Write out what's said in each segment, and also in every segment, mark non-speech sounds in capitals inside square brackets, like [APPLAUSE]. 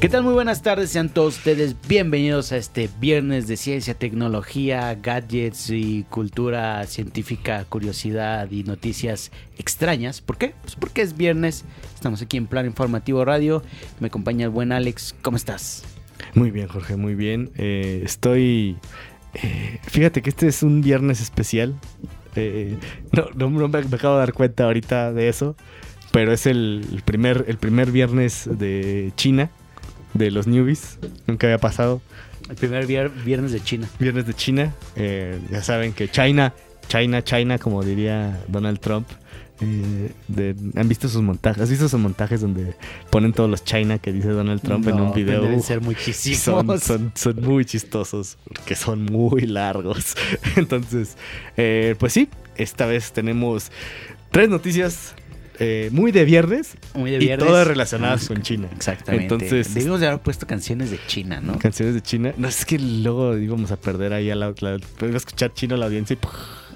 ¿Qué tal? Muy buenas tardes, sean todos ustedes bienvenidos a este viernes de ciencia, tecnología, gadgets y cultura científica, curiosidad y noticias extrañas. ¿Por qué? Pues porque es viernes, estamos aquí en Plan Informativo Radio, me acompaña el buen Alex, ¿cómo estás? Muy bien, Jorge, muy bien. Eh, estoy... eh, fíjate que este es un viernes especial. Eh, no, no, me, acabo de dar cuenta ahorita de eso. Pero es el primer, el primer viernes de China, de los newbies. Nunca había pasado. El primer vier- viernes de China. Viernes de China. Eh, ya saben que China, China, China, como diría Donald Trump. eh, de- ¿Han visto sus montajes? ¿Has visto esos montajes donde ponen todos los China que dice Donald Trump en un video? Deben ser son, muchísimos. son, son muy chistosos, porque son muy largos. [LAUGHS] Entonces, eh, pues sí, esta vez tenemos tres noticias eh, muy de viernes, Muy de y viernes. todas relacionadas Ah, con China. Exactamente. Entonces, Debimos de haber puesto canciones de China, ¿no? canciones de China. No, es que luego íbamos a perder ahí a la, la- iba a escuchar chino la audiencia y.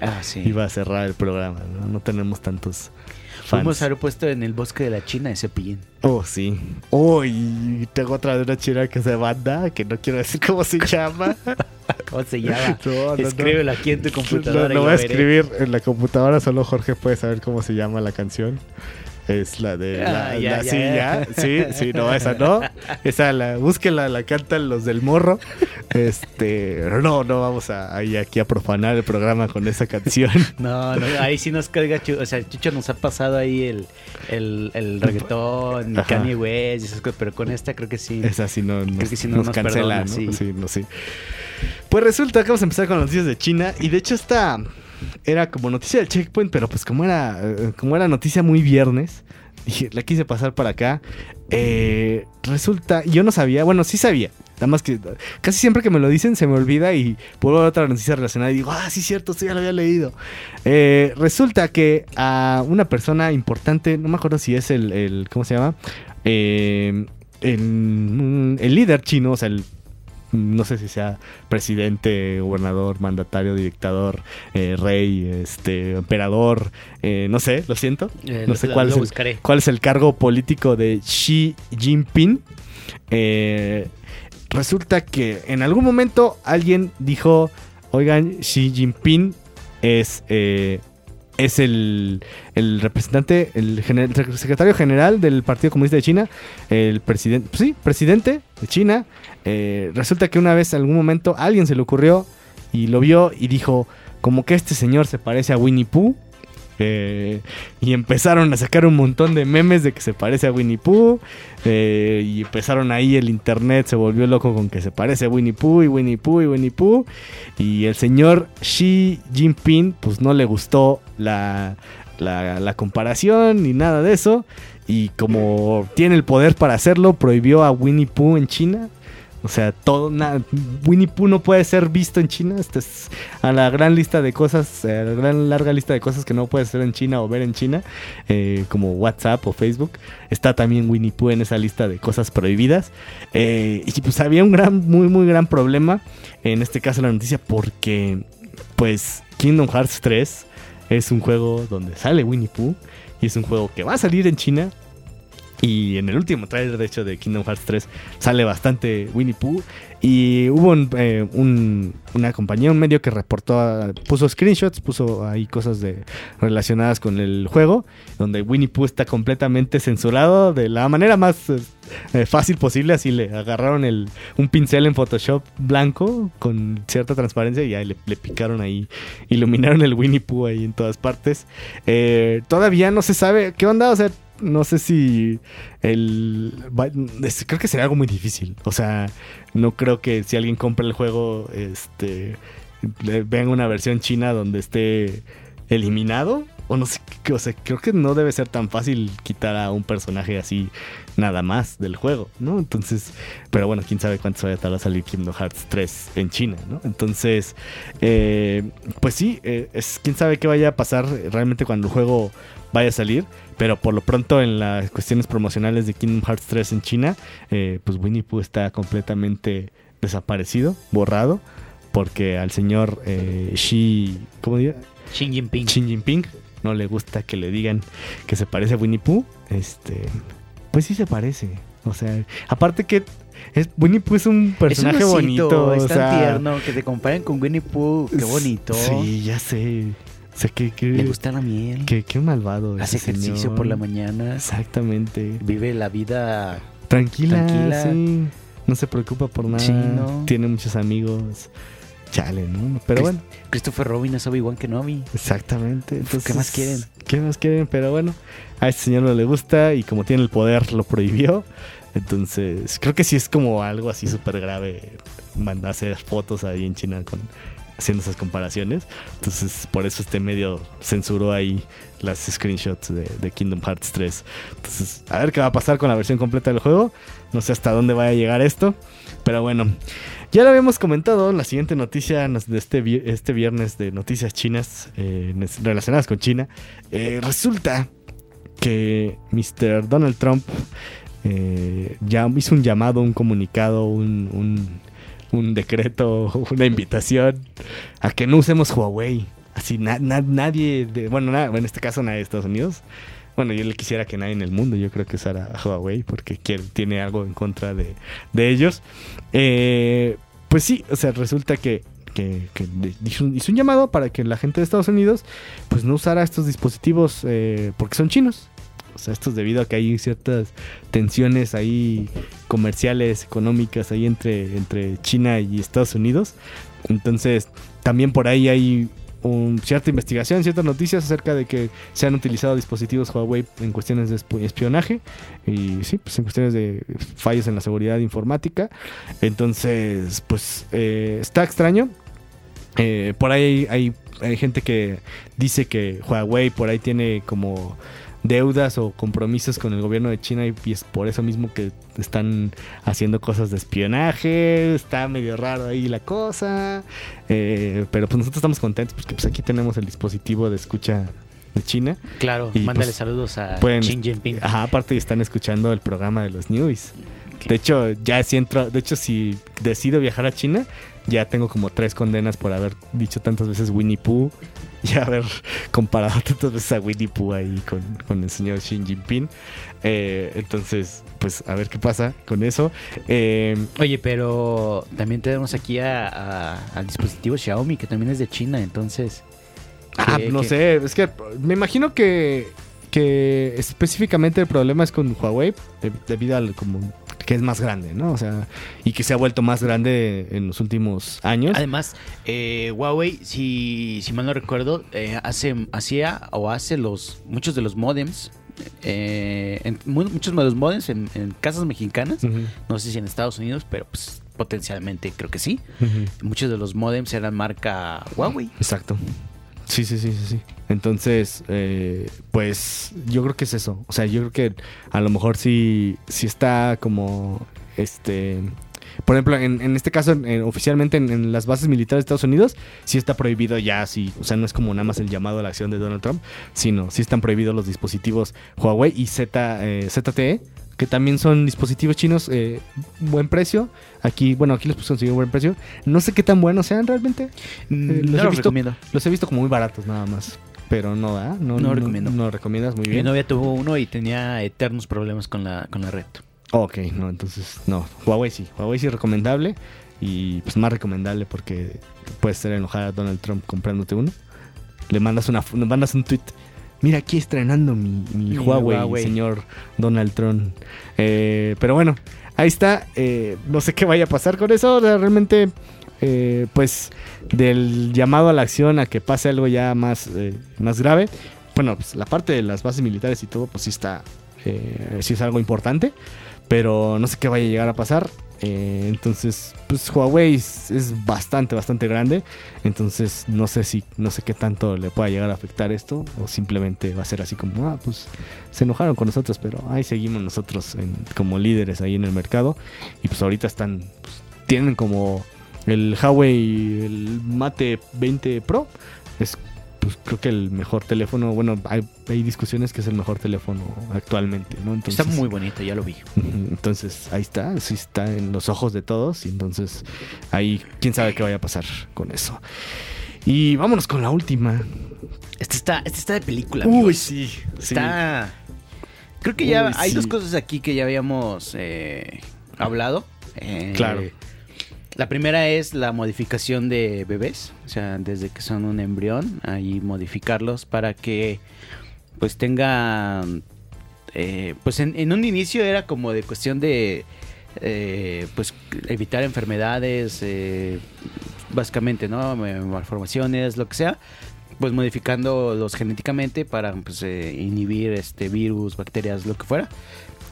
Ah, sí. iba a cerrar el programa. No, No tenemos tantos Fans. a haber puesto en el bosque de la China ese pillín. Oh, sí. Oh, y tengo otra de una china que se banda, que no quiero decir cómo se [LAUGHS] llama. ¿Cómo se llama? No, no, no. Escríbelo aquí en tu computadora. Lo, voy a escribir en la computadora, solo Jorge puede saber cómo se llama la canción. Es la de la, Ah, ya, la- ya, ya, sí, sí, no, esa no. Esa la, búsquenla, la cantan los del morro. Este, no, no vamos a ahí aquí a profanar el programa con esa canción. [LAUGHS] No, no, ahí sí nos carga Chucho. O sea, Chucho nos ha pasado ahí el, el, el reggaetón, Ajá. Kanye West y esas cosas, pero con esta creo que sí. Esa sí no, nos, que sí no nos nos cancela, perdona, ¿no? sí. Sí, no, sí. Pues resulta que vamos a empezar con las noticias de China. Y de hecho esta era como noticia del checkpoint, pero pues como era, eh, como era noticia muy viernes, dije, la quise pasar para acá. Eh, resulta, yo no sabía, bueno, sí sabía. Nada más que casi siempre que me lo dicen se me olvida y puedo ver otra noticia relacionada y digo, ah, sí, cierto, esto ya lo había leído. Eh, resulta que a una persona importante, no me acuerdo si es el, el ¿cómo se llama? El, mm, el líder chino, o sea, el, no sé si sea presidente, gobernador, mandatario, dictador, eh, rey, este, emperador, eh, no sé, lo siento. Eh, no sé cuál es el-. ¿Cuál es el cargo político de Xi Jinping? Resulta que en algún momento alguien dijo, oigan, Xi Jinping es, es el, el representante, el, secretario general del Partido Comunista de China, el presidente, sí, presidente de China. Eh, resulta que una vez, en algún momento, alguien se le ocurrió y lo vio y dijo, como que este señor se parece a Winnie Pooh. Eh, y empezaron a sacar un montón de memes de que se parece a Winnie Pooh. eh, y empezaron ahí el internet, se volvió loco con que se parece a Winnie Pooh y Winnie Pooh y Winnie Pooh. Y el señor Xi Jinping, pues no le gustó la, la, la comparación ni nada de eso. Y como tiene el poder para hacerlo, prohibió a Winnie Pooh en China. O sea, todo, na- Winnie Pooh no puede ser visto en China. Esta es a la gran lista de cosas, a la gran larga lista de cosas que no puedes hacer en China o ver en China, eh, como WhatsApp o Facebook. Está también Winnie Pooh en esa lista de cosas prohibidas. Eh, y pues había un gran, muy, muy gran problema en este caso la noticia porque, pues, Kingdom Hearts 3 es un juego donde sale Winnie Pooh y es un juego que va a salir en China. Y en el último trailer, de hecho, de Kingdom Hearts 3 sale bastante Winnie Pooh. Y hubo un, eh, un- una compañía, un medio que reportó, puso screenshots, puso ahí cosas de, relacionadas con el juego, donde Winnie Pooh está completamente censurado de la manera más eh, fácil posible. Así le agarraron el, un pincel en Photoshop blanco con cierta transparencia y le, le picaron ahí, iluminaron el Winnie Pooh ahí en todas partes. Eh, todavía no se sabe qué onda, o sea, no sé si el creo que sería algo muy difícil. O sea, no creo que si alguien compra el juego, este venga una versión china donde esté eliminado. O no sé, qué- o sea, creo que no debe ser tan fácil quitar a un personaje así nada más del juego, ¿no? Entonces, pero bueno, quién sabe cuánto se vaya a tardar a salir Kingdom Hearts 3 en China, ¿no? Entonces, eh, pues sí, eh, es quién sabe qué vaya a pasar realmente cuando el juego vaya a salir, pero por lo pronto en las cuestiones promocionales de Kingdom Hearts 3 en China, eh, pues Winnie Pooh está completamente desaparecido, borrado, porque al señor Xi, ¿cómo diría? Xi Jinping. Xi Jinping no le gusta que le digan que se parece a Winnie Pooh, este, pues sí se parece. O sea, aparte que es, Winnie Pooh es un personaje es un osito, bonito, es o tan sea, tierno que te comparen con Winnie Pooh, qué bonito. Sí, ya sé. O sea, que, que, Le gusta la miel. que- qué malvado. hace ejercicio señor. por la mañana. Exactamente. Vive la vida. Tranquila, Tranquila. sí. No se preocupa por nada. Sí, ¿no? Tiene muchos amigos. Chale, ¿no? Pero bueno. Christopher Robin es Obi-Wan Kenobi. Exactamente. Entonces, ¿Qué más quieren? ¿Qué más quieren? Pero bueno, a este señor no le gusta y como tiene el poder lo prohibió. Entonces, creo que sí es como algo así súper grave mandar hacer fotos ahí en China con haciendo esas comparaciones. Entonces, por eso este medio censuró ahí las screenshots de, Kingdom Hearts 3. Entonces, a ver qué va a pasar con la versión completa del juego. No sé hasta dónde vaya a llegar esto. Pero bueno, ya lo habíamos comentado. La siguiente noticia de este, este viernes de noticias chinas eh, relacionadas con China. eh, resulta que Mr. Donald Trump eh, ya hizo un llamado, un comunicado, un, un- un decreto, una invitación a que no usemos Huawei. Así na- na- nadie, de, bueno, en este caso nadie de Estados Unidos. Bueno, yo le quisiera que nadie en el mundo, yo creo que usara Huawei porque quiere- tiene algo en contra de, de ellos. Eh, pues sí, o sea, resulta que, que- hizo un llamado para que la gente de Estados Unidos pues no usara estos dispositivos eh, porque son chinos. O sea, esto es debido a que hay ciertas tensiones ahí comerciales, económicas ahí entre, entre China y Estados Unidos. Entonces, también por ahí hay un- cierta investigación, ciertas noticias acerca de que se han utilizado dispositivos Huawei en cuestiones de esp- espionaje y sí, pues en cuestiones de fallos en la seguridad informática. Entonces, pues eh, está extraño. Eh, por ahí hay- hay gente que dice que Huawei por ahí tiene como deudas o compromisos con el gobierno de China y, es por eso mismo que están haciendo cosas de espionaje. Está medio raro ahí la cosa. Eh, pero pues nosotros estamos contentos porque pues aquí tenemos el dispositivo de escucha de China. Claro, Y, mándale pues, saludos a pueden- Xi Jinping. Ajá, aparte están escuchando el programa de los newbies. De hecho, ya si entro, de hecho si decido viajar a China, ya tengo como tres condenas por haber dicho tantas veces Winnie Pooh [LAUGHS] y haber comparado tantas veces a Winnie Pooh ahí con, con el señor Xi Jinping. Eh, entonces, pues a ver qué pasa con eso. Eh, Oye, pero también tenemos aquí a- a- al dispositivo Xiaomi, que también es de China, entonces. Ah, ¿qué- no qué- sé, es que me imagino que, que específicamente el problema es con Huawei, de- debido al como que es más grande, ¿no? O sea, y que se ha vuelto más grande en los últimos años. Además, eh, Huawei, si, si mal no recuerdo, eh, hace, hacía o hace los muchos de los modems, eh, en- mu- muchos de los modems en, en casas mexicanas, no sé si en Estados Unidos, pero pues potencialmente creo que sí. Muchos de los modems eran marca Huawei. Exacto. Sí, sí, sí, sí, sí. Entonces, eh, pues yo creo que es eso. O sea, yo creo que a lo mejor sí, sí está como, este, por ejemplo, en, en este caso, en- oficialmente en, las bases militares de Estados Unidos, sí está prohibido ya, sí. O sea, no es como nada más el llamado a la acción de Donald Trump, sino sí están prohibidos los dispositivos Huawei y Z, eh, ZTE, que también son dispositivos chinos, eh, buen precio. Aquí, bueno, aquí los puedo conseguir buen precio. No sé qué tan buenos sean realmente. Mm, los he visto- recomiendo. Los he visto como muy baratos nada más. Pero no, ¿ah? No, No recomiendo. No, recomiendas muy Mi bien. novia tuvo uno y tenía eternos problemas con la, con la red. Ok, no, entonces no. Huawei sí. Huawei sí recomendable. Y pues más recomendable porque puedes hacer enojar a Donald Trump comprándote uno. Le mandas una le mandas un tweet. Mira, aquí estrenando mi, mi Mi Huawei, Huawei. señor Donald Trump. Eh, pero bueno, ahí está. Eh, no sé qué vaya a pasar con eso. Realmente, eh, pues, del llamado a la acción a que pase algo ya más, eh, más grave. Bueno, pues la parte de las bases militares y todo, pues sí está. eh, sí es algo importante. Pero no sé qué vaya a llegar a pasar. Eh, entonces, pues Huawei es, bastante, bastante grande. Entonces, no sé si, no sé qué tanto le pueda llegar a afectar esto. O simplemente va a ser así como, ah, pues se enojaron con nosotros, pero ahí seguimos nosotros como líderes ahí en el mercado. Y pues ahorita están, pues, tienen como el Huawei, el Mate 20 Pro. Es pues creo que el mejor teléfono, bueno, hay, hay discusiones que es el mejor teléfono actualmente, ¿no? Entonces, Está muy bonito, ya lo vi. [LAUGHS] Entonces, ahí está, sí está en los ojos de todos. Y entonces, ahí, quién sabe qué vaya a pasar con eso. Y vámonos con la última. Este está, este está de película. amigos. sí. Está. Creo que ya Uy, hay sí. dos cosas aquí que ya habíamos eh, hablado. Eh, Claro. La primera es la modificación de bebés, o sea, desde que son un embrión, ahí modificarlos para que pues tengan, eh, pues en, un inicio era como de cuestión de, eh, pues evitar enfermedades, eh, básicamente, ¿no? Malformaciones, lo que sea, pues modificándolos genéticamente para pues, eh, inhibir este virus, bacterias, lo que fuera.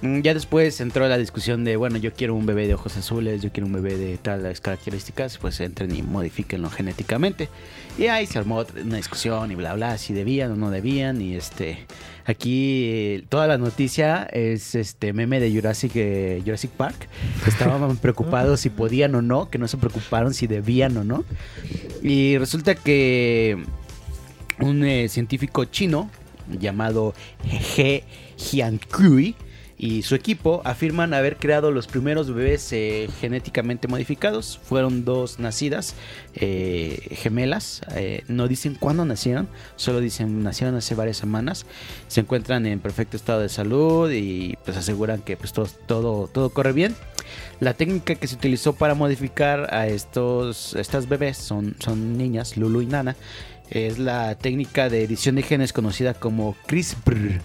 Mm, Ya después entró la discusión de, bueno, yo quiero un bebé de ojos azules, yo quiero un bebé de tales características, pues entren y modifíquenlo genéticamente. Y ahí se armó una discusión y bla, bla, si debían o no debían. Y este, aquí eh, toda la noticia es este meme de Jurassic, eh, Jurassic Park. Estaban [LAUGHS] preocupados si podían o no, que no se preocuparon si debían o no. Y resulta que un eh, científico chino llamado He Jiankui y su equipo afirman haber creado los primeros bebés eh, genéticamente modificados. Fueron dos nacidas eh, gemelas. Eh, no dicen cuándo nacieron, solo dicen nacieron hace varias semanas. Se encuentran en perfecto estado de salud y pues aseguran que pues todo, todo, todo corre bien. La técnica que se utilizó para modificar a estos estas bebés son, son niñas, Lulu y Nana. Es la técnica de edición de genes conocida como CRISPR,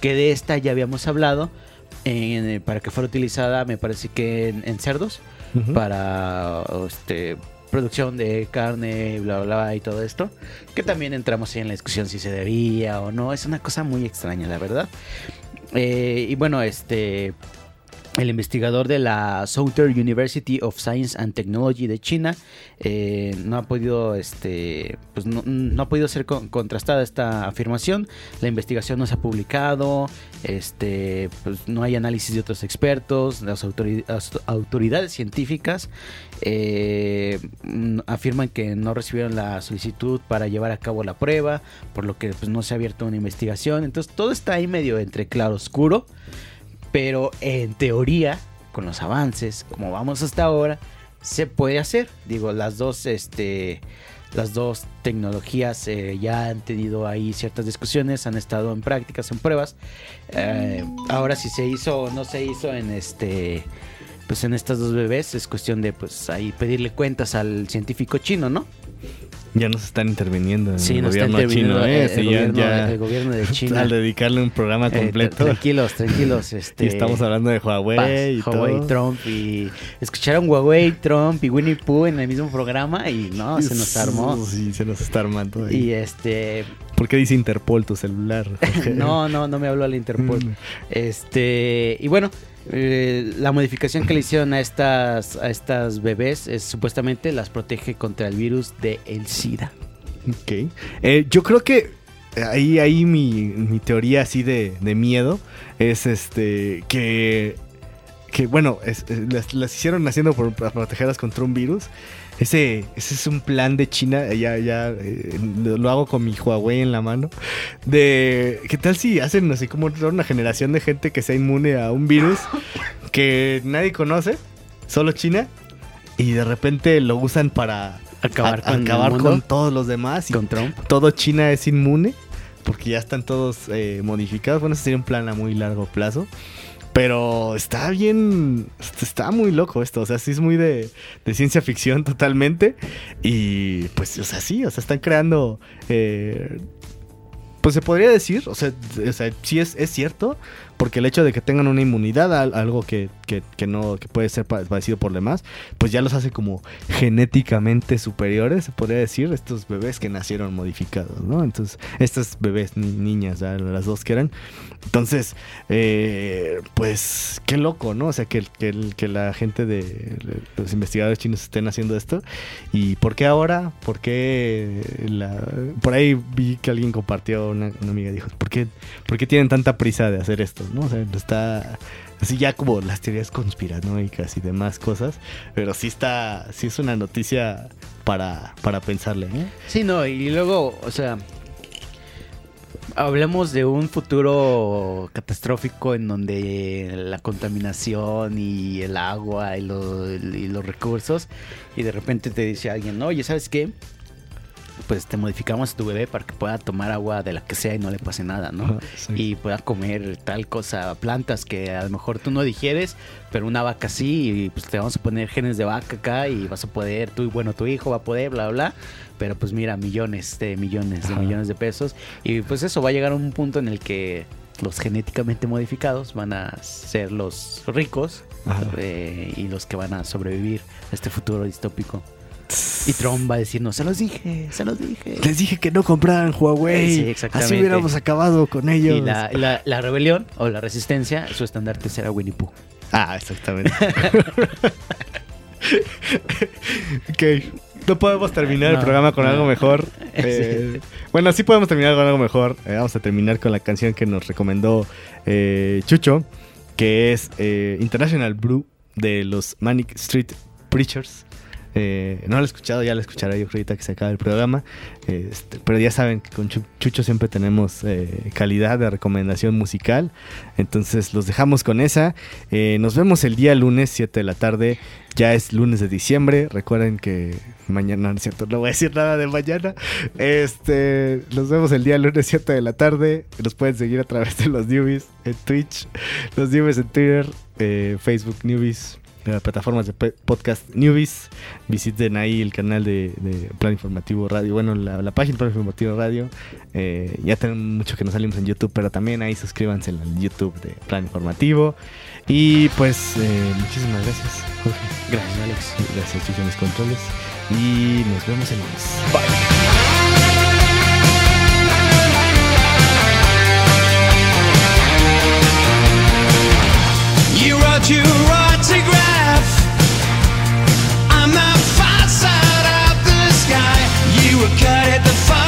que de esta ya habíamos hablado en- eh, para que fuera utilizada, me parece que en, en cerdos, para este, producción de carne, bla, bla, bla, y todo esto. Que también entramos ahí en la discusión si se debía o no. Es una cosa muy extraña, la verdad. Eh, y bueno, este. El investigador de la Southern University of Science and Technology de China eh, no ha podido, este, pues no, no ha podido ser con- contrastada esta afirmación. La investigación no se ha publicado, este, pues no hay análisis de otros expertos, las autori- as- autoridades científicas eh, afirman que no recibieron la solicitud para llevar a cabo la prueba, por lo que pues, no se ha abierto una investigación. Entonces todo está ahí medio entre claro oscuro. Pero en teoría, con los avances, como vamos hasta ahora, se puede hacer. Digo, las dos, este, las dos tecnologías eh, ya han tenido ahí ciertas discusiones, han estado en prácticas, en pruebas. Eh, ahora si se hizo o no se hizo en este, pues en estas dos bebés es cuestión de, pues ahí pedirle cuentas al científico chino, ¿no? Ya nos están interviniendo en Sí, el nos está gobierno chino, ¿eh? el, gobierno, ya- el gobierno de [LAUGHS] China. Al dedicarle un programa Eh, completo. tranquilos, tranquilos. [LAUGHS] Este, y estamos hablando de Huawei y Huawei, todo. Trump y escucharon Huawei, Trump y Winnie Pooh en el mismo programa y no, se nos armó. Sí, se nos está armando. ahí. Y este, ¿Por qué dice Interpol tu celular? [LAUGHS] no, no, no me habló al Interpol. Mm. Este, y bueno, eh, la modificación que le hicieron a estas, a estas bebés es supuestamente las protege contra el virus de el SIDA. Ok. Eh, yo creo que ahí, ahí mi, mi teoría así de, de miedo es este que, que bueno, es- es- las, las hicieron naciendo por, para protegerlas contra un virus. Ese, ese es un plan de China, ya, ya eh, lo hago con mi Huawei en la mano. De qué tal si hacen así como toda una generación de gente que sea inmune a un virus que nadie conoce, solo China, y de repente lo usan para Acabar a- con acabar con todos los demás y Con Trump. todo China es inmune porque ya están todos eh, modificados. Bueno, ese sería un plan a muy largo plazo. Pero está bien, está muy loco esto, o sea, sí es muy de, de ciencia ficción totalmente. Y pues, o sea, sí, o sea, están creando, eh, pues se podría decir, o sea, o sea sí es, es cierto, porque el hecho de que tengan una inmunidad a algo que, que, no que puede ser pa- padecido por demás, pues ya los hace como genéticamente superiores, se podría decir, estos bebés que nacieron modificados, ¿no? Entonces, estas bebés, ni- niñas, las dos que eran. Entonces, eh, pues, qué loco, ¿no? O sea, que, que, que la gente de los investigadores chinos estén haciendo esto. ¿Y por qué ahora? ¿Por qué la- por ahí vi que alguien compartió, una, una amiga dijo, ¿por qué, ¿por qué tienen tanta prisa de hacer esto? ¿No? O sea, está así ya como las teorías conspiranoicas y demás cosas, pero sí está, sí es una noticia para, para pensarle, ¿eh? Sí, no, y luego, o sea, hablamos de un futuro catastrófico en donde la contaminación y el agua y, y los recursos, y de repente te dice alguien, oye, ¿sabes qué? Pues te modificamos a tu bebé para que pueda tomar agua de la que sea y no le pase nada, ¿no? Ajá, sí. y pueda comer tal cosa, plantas que a lo mejor tú no digieres, pero una vaca sí, y pues te vamos a poner genes de vaca acá y vas a poder, tú, bueno, tu hijo va a poder, bla, bla, pero pues mira, millones de millones de Ajá. millones de pesos, y pues eso va a llegar a un punto en el que los genéticamente modificados van a ser los ricos eh, y los que van a sobrevivir a este futuro distópico. Y Trump va a decirnos, se los dije, se los dije. Les dije que no compraran Huawei. Sí, exactamente. Así hubiéramos acabado con ellos. Y la, la- la rebelión o la resistencia, su estandarte será Winnie Pooh. Ah, exactamente. [LAUGHS] ok. No podemos terminar el programa con no. algo mejor. [LAUGHS] Eh, Bueno, sí podemos terminar con algo mejor. Eh, vamos a terminar con la canción que nos recomendó eh, Chucho, que es eh, International Blue de los Manic Street Preachers. Eh, no lo he escuchado, ya lo escucharé yo ahorita que se acabe el programa. Este, pero ya saben que con Chu- Chucho siempre tenemos eh, calidad de recomendación musical. Entonces los dejamos con esa. Eh, nos vemos el día lunes, 7 de la tarde. Ya es lunes de diciembre. Recuerden que mañana, no es cierto, no voy a decir nada de mañana. Este, nos vemos el día lunes, 7 de la tarde. Nos pueden seguir a través de los newbies en Twitch, los newbies en Twitter, Facebook newbies. De las plataformas de podcast Newbies. Visiten ahí el canal de, de Plan Informativo Radio. Bueno, la, la página de Plan Informativo Radio. Eh, ya tenemos mucho que nos salimos en YouTube, pero también ahí suscríbanse al YouTube de Plan Informativo. Y pues, eh, muchísimas gracias, Jorge. Gracias, Alex. Gracias, Chucho, en los controles. Y nos vemos el lunes. You your were cut at the falling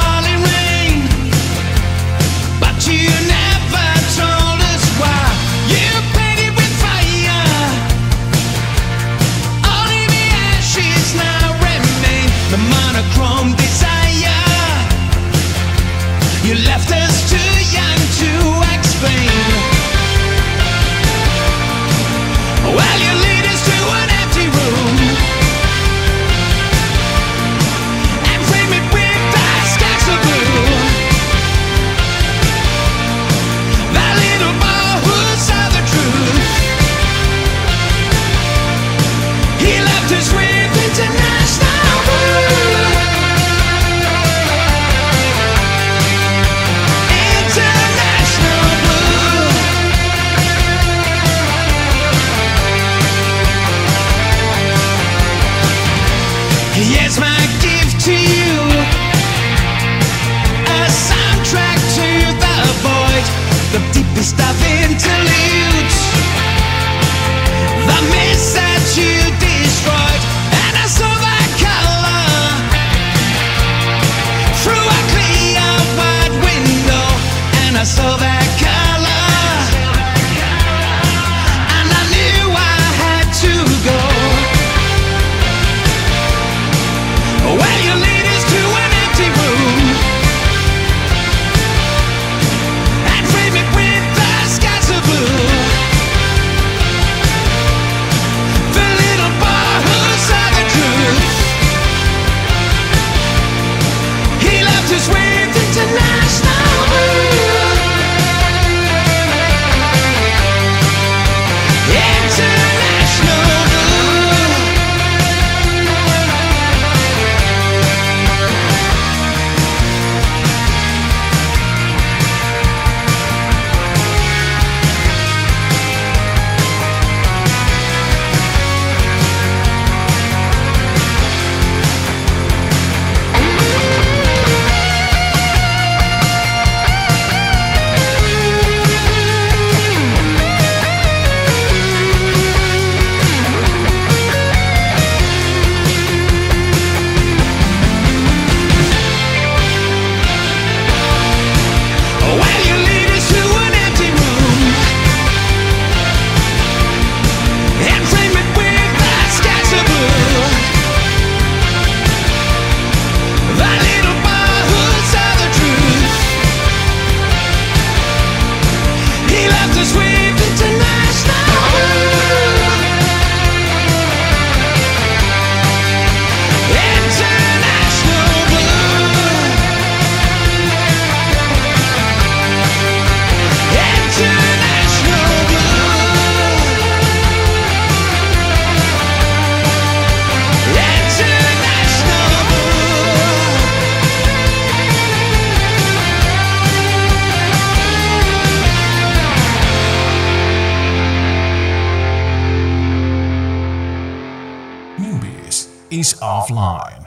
offline.